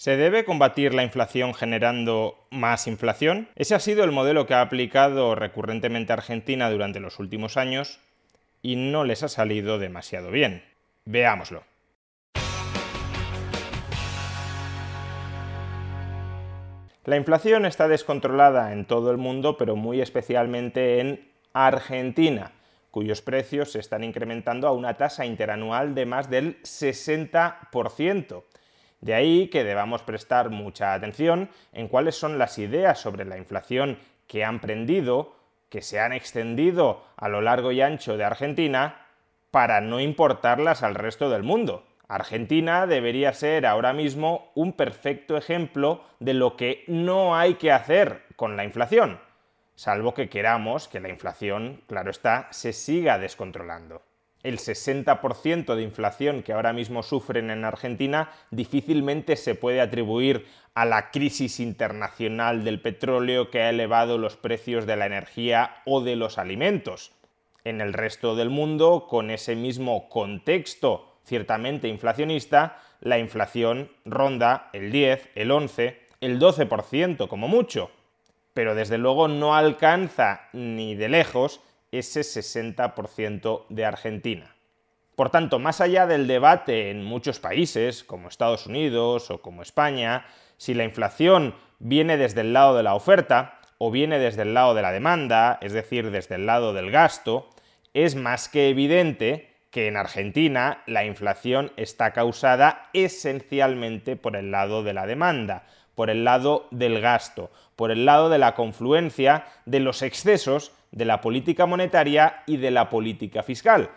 ¿Se debe combatir la inflación generando más inflación? Ese ha sido el modelo que ha aplicado recurrentemente Argentina durante los últimos años y no les ha salido demasiado bien. Veámoslo. La inflación está descontrolada en todo el mundo, pero muy especialmente en Argentina, cuyos precios se están incrementando a una tasa interanual de más del 60%. De ahí que debamos prestar mucha atención en cuáles son las ideas sobre la inflación que han prendido, que se han extendido a lo largo y ancho de Argentina, para no importarlas al resto del mundo. Argentina debería ser ahora mismo un perfecto ejemplo de lo que no hay que hacer con la inflación, salvo que queramos que la inflación, claro está, se siga descontrolando el 60% de inflación que ahora mismo sufren en Argentina difícilmente se puede atribuir a la crisis internacional del petróleo que ha elevado los precios de la energía o de los alimentos. En el resto del mundo, con ese mismo contexto ciertamente inflacionista, la inflación ronda el 10, el 11, el 12% como mucho. Pero desde luego no alcanza ni de lejos ese 60% de Argentina. Por tanto, más allá del debate en muchos países, como Estados Unidos o como España, si la inflación viene desde el lado de la oferta o viene desde el lado de la demanda, es decir, desde el lado del gasto, es más que evidente que en Argentina la inflación está causada esencialmente por el lado de la demanda, por el lado del gasto, por el lado de la confluencia de los excesos de la política monetaria y de la política fiscal.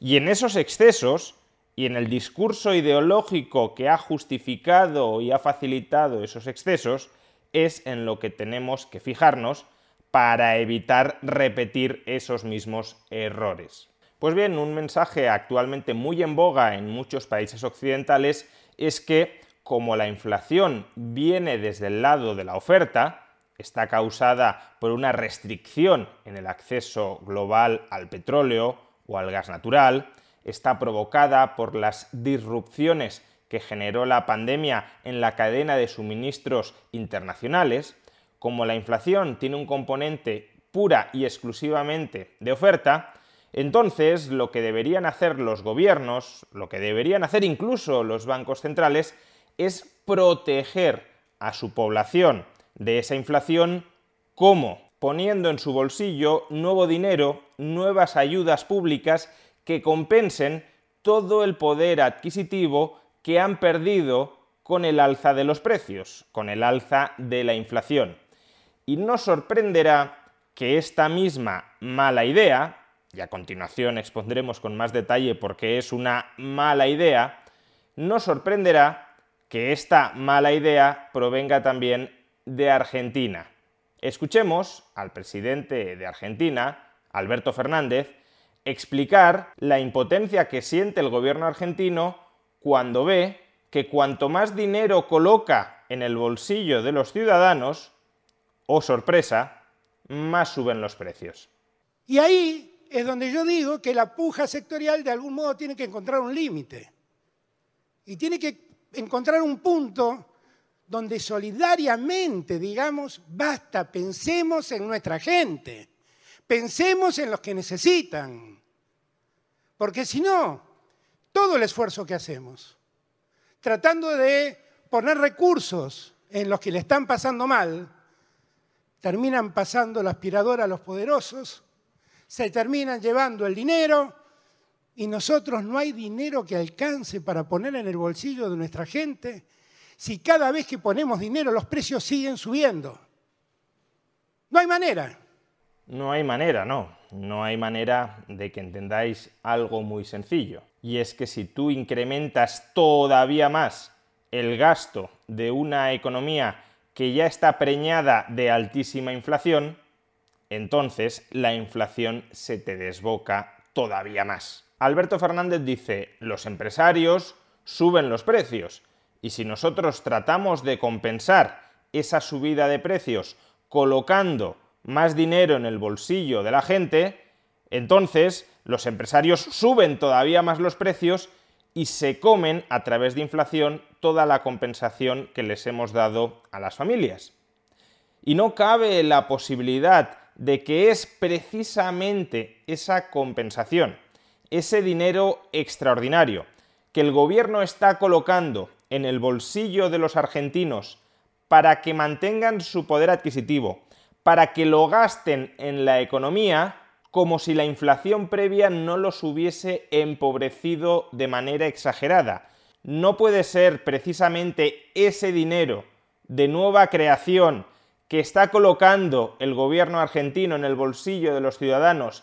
Y en esos excesos y en el discurso ideológico que ha justificado y ha facilitado esos excesos, es en lo que tenemos que fijarnos para evitar repetir esos mismos errores. Pues bien, un mensaje actualmente muy en boga en muchos países occidentales es que como la inflación viene desde el lado de la oferta, está causada por una restricción en el acceso global al petróleo o al gas natural, está provocada por las disrupciones que generó la pandemia en la cadena de suministros internacionales, como la inflación tiene un componente pura y exclusivamente de oferta, entonces lo que deberían hacer los gobiernos, lo que deberían hacer incluso los bancos centrales, es proteger a su población de esa inflación, ¿cómo? Poniendo en su bolsillo nuevo dinero, nuevas ayudas públicas que compensen todo el poder adquisitivo que han perdido con el alza de los precios, con el alza de la inflación. Y no sorprenderá que esta misma mala idea, y a continuación expondremos con más detalle por qué es una mala idea, no sorprenderá que esta mala idea provenga también de Argentina. Escuchemos al presidente de Argentina, Alberto Fernández, explicar la impotencia que siente el gobierno argentino cuando ve que cuanto más dinero coloca en el bolsillo de los ciudadanos, o oh sorpresa, más suben los precios. Y ahí es donde yo digo que la puja sectorial de algún modo tiene que encontrar un límite. Y tiene que encontrar un punto donde solidariamente digamos, basta, pensemos en nuestra gente, pensemos en los que necesitan. Porque si no, todo el esfuerzo que hacemos, tratando de poner recursos en los que le están pasando mal, terminan pasando la aspiradora a los poderosos, se terminan llevando el dinero y nosotros no hay dinero que alcance para poner en el bolsillo de nuestra gente si cada vez que ponemos dinero los precios siguen subiendo? No hay manera. No hay manera, no. No hay manera de que entendáis algo muy sencillo. Y es que si tú incrementas todavía más el gasto de una economía que ya está preñada de altísima inflación, entonces la inflación se te desboca todavía más. Alberto Fernández dice, los empresarios suben los precios y si nosotros tratamos de compensar esa subida de precios colocando más dinero en el bolsillo de la gente, entonces los empresarios suben todavía más los precios y se comen a través de inflación toda la compensación que les hemos dado a las familias. Y no cabe la posibilidad de que es precisamente esa compensación, ese dinero extraordinario que el gobierno está colocando en el bolsillo de los argentinos para que mantengan su poder adquisitivo, para que lo gasten en la economía, como si la inflación previa no los hubiese empobrecido de manera exagerada. No puede ser precisamente ese dinero de nueva creación que está colocando el gobierno argentino en el bolsillo de los ciudadanos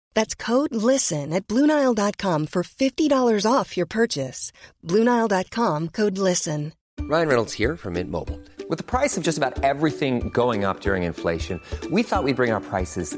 That's code LISTEN at BlueNile.com for $50 off your purchase. BlueNile.com code LISTEN. Ryan Reynolds here from Mint Mobile. With the price of just about everything going up during inflation, we thought we'd bring our prices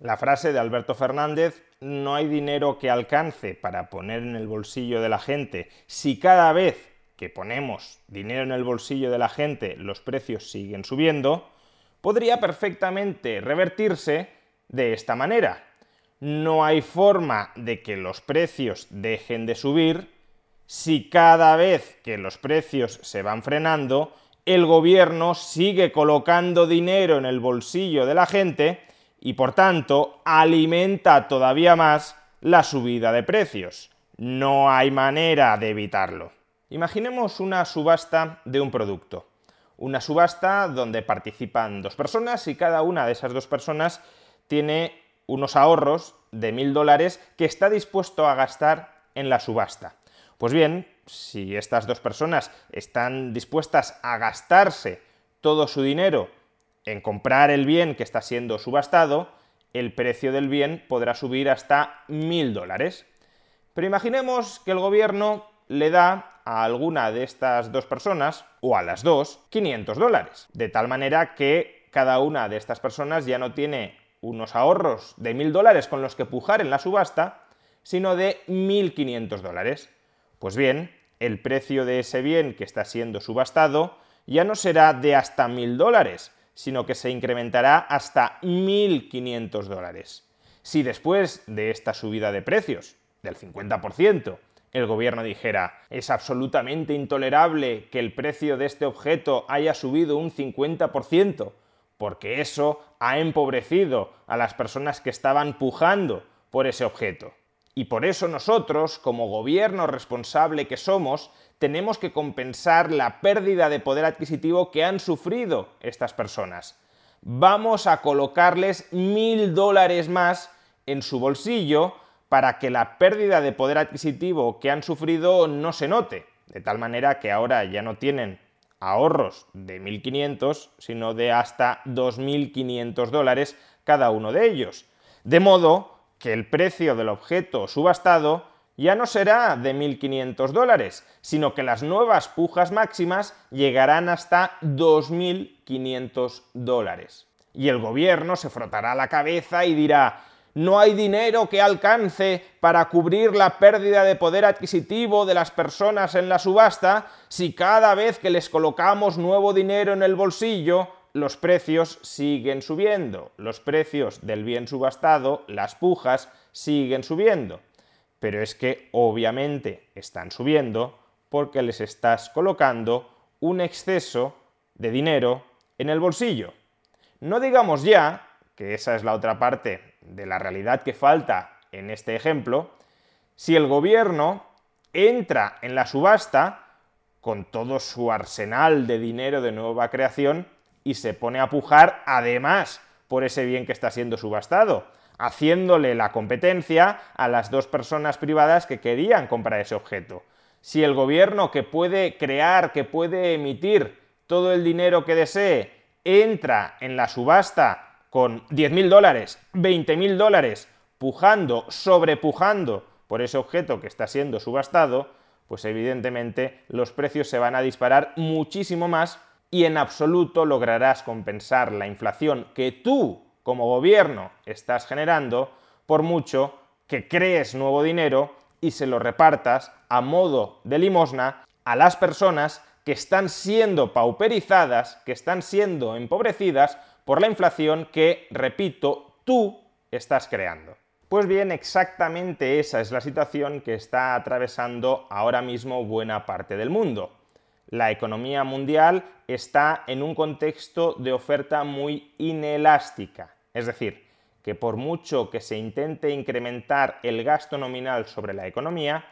La frase de Alberto Fernández, no hay dinero que alcance para poner en el bolsillo de la gente si cada vez que ponemos dinero en el bolsillo de la gente los precios siguen subiendo, podría perfectamente revertirse de esta manera. No hay forma de que los precios dejen de subir si cada vez que los precios se van frenando, el gobierno sigue colocando dinero en el bolsillo de la gente y por tanto alimenta todavía más la subida de precios. No hay manera de evitarlo. Imaginemos una subasta de un producto. Una subasta donde participan dos personas y cada una de esas dos personas tiene unos ahorros de mil dólares que está dispuesto a gastar en la subasta. Pues bien, si estas dos personas están dispuestas a gastarse todo su dinero en comprar el bien que está siendo subastado, el precio del bien podrá subir hasta mil dólares. Pero imaginemos que el gobierno le da a alguna de estas dos personas, o a las dos, 500 dólares. De tal manera que cada una de estas personas ya no tiene unos ahorros de mil dólares con los que pujar en la subasta, sino de 1.500 dólares. Pues bien, el precio de ese bien que está siendo subastado ya no será de hasta mil dólares, sino que se incrementará hasta 1.500 dólares. Si después de esta subida de precios, del 50%, el gobierno dijera, es absolutamente intolerable que el precio de este objeto haya subido un 50%, porque eso ha empobrecido a las personas que estaban pujando por ese objeto. Y por eso nosotros, como gobierno responsable que somos, tenemos que compensar la pérdida de poder adquisitivo que han sufrido estas personas. Vamos a colocarles mil dólares más en su bolsillo para que la pérdida de poder adquisitivo que han sufrido no se note, de tal manera que ahora ya no tienen ahorros de 1.500, sino de hasta 2.500 dólares cada uno de ellos. De modo que el precio del objeto subastado ya no será de 1.500 dólares, sino que las nuevas pujas máximas llegarán hasta 2.500 dólares. Y el gobierno se frotará la cabeza y dirá, no hay dinero que alcance para cubrir la pérdida de poder adquisitivo de las personas en la subasta si cada vez que les colocamos nuevo dinero en el bolsillo, los precios siguen subiendo. Los precios del bien subastado, las pujas, siguen subiendo. Pero es que obviamente están subiendo porque les estás colocando un exceso de dinero en el bolsillo. No digamos ya, que esa es la otra parte de la realidad que falta en este ejemplo, si el gobierno entra en la subasta con todo su arsenal de dinero de nueva creación y se pone a pujar además por ese bien que está siendo subastado, haciéndole la competencia a las dos personas privadas que querían comprar ese objeto. Si el gobierno que puede crear, que puede emitir todo el dinero que desee, entra en la subasta con 10.000 dólares, 20.000 dólares, pujando, sobrepujando por ese objeto que está siendo subastado, pues evidentemente los precios se van a disparar muchísimo más y en absoluto lograrás compensar la inflación que tú, como gobierno, estás generando, por mucho que crees nuevo dinero y se lo repartas a modo de limosna a las personas que están siendo pauperizadas, que están siendo empobrecidas por la inflación que, repito, tú estás creando. Pues bien, exactamente esa es la situación que está atravesando ahora mismo buena parte del mundo. La economía mundial está en un contexto de oferta muy inelástica, es decir, que por mucho que se intente incrementar el gasto nominal sobre la economía,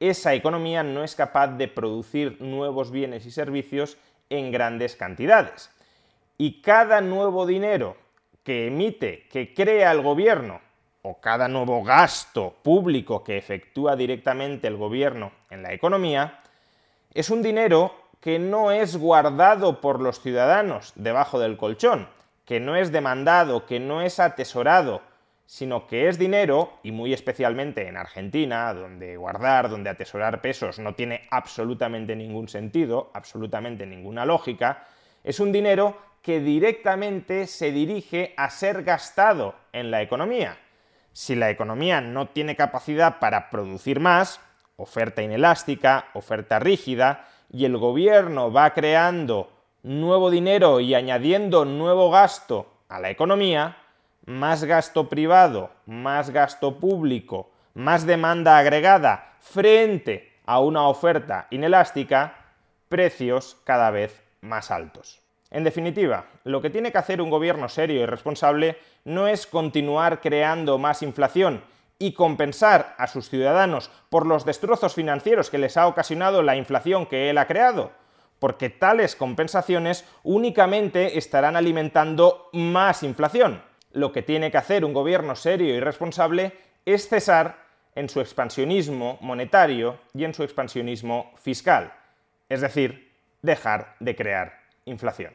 esa economía no es capaz de producir nuevos bienes y servicios en grandes cantidades. Y cada nuevo dinero que emite, que crea el gobierno, o cada nuevo gasto público que efectúa directamente el gobierno en la economía, es un dinero que no es guardado por los ciudadanos debajo del colchón, que no es demandado, que no es atesorado, sino que es dinero, y muy especialmente en Argentina, donde guardar, donde atesorar pesos no tiene absolutamente ningún sentido, absolutamente ninguna lógica, es un dinero que directamente se dirige a ser gastado en la economía. Si la economía no tiene capacidad para producir más, oferta inelástica, oferta rígida, y el gobierno va creando nuevo dinero y añadiendo nuevo gasto a la economía, más gasto privado, más gasto público, más demanda agregada frente a una oferta inelástica, precios cada vez más altos. En definitiva, lo que tiene que hacer un gobierno serio y responsable no es continuar creando más inflación y compensar a sus ciudadanos por los destrozos financieros que les ha ocasionado la inflación que él ha creado, porque tales compensaciones únicamente estarán alimentando más inflación. Lo que tiene que hacer un gobierno serio y responsable es cesar en su expansionismo monetario y en su expansionismo fiscal, es decir, dejar de crear inflación.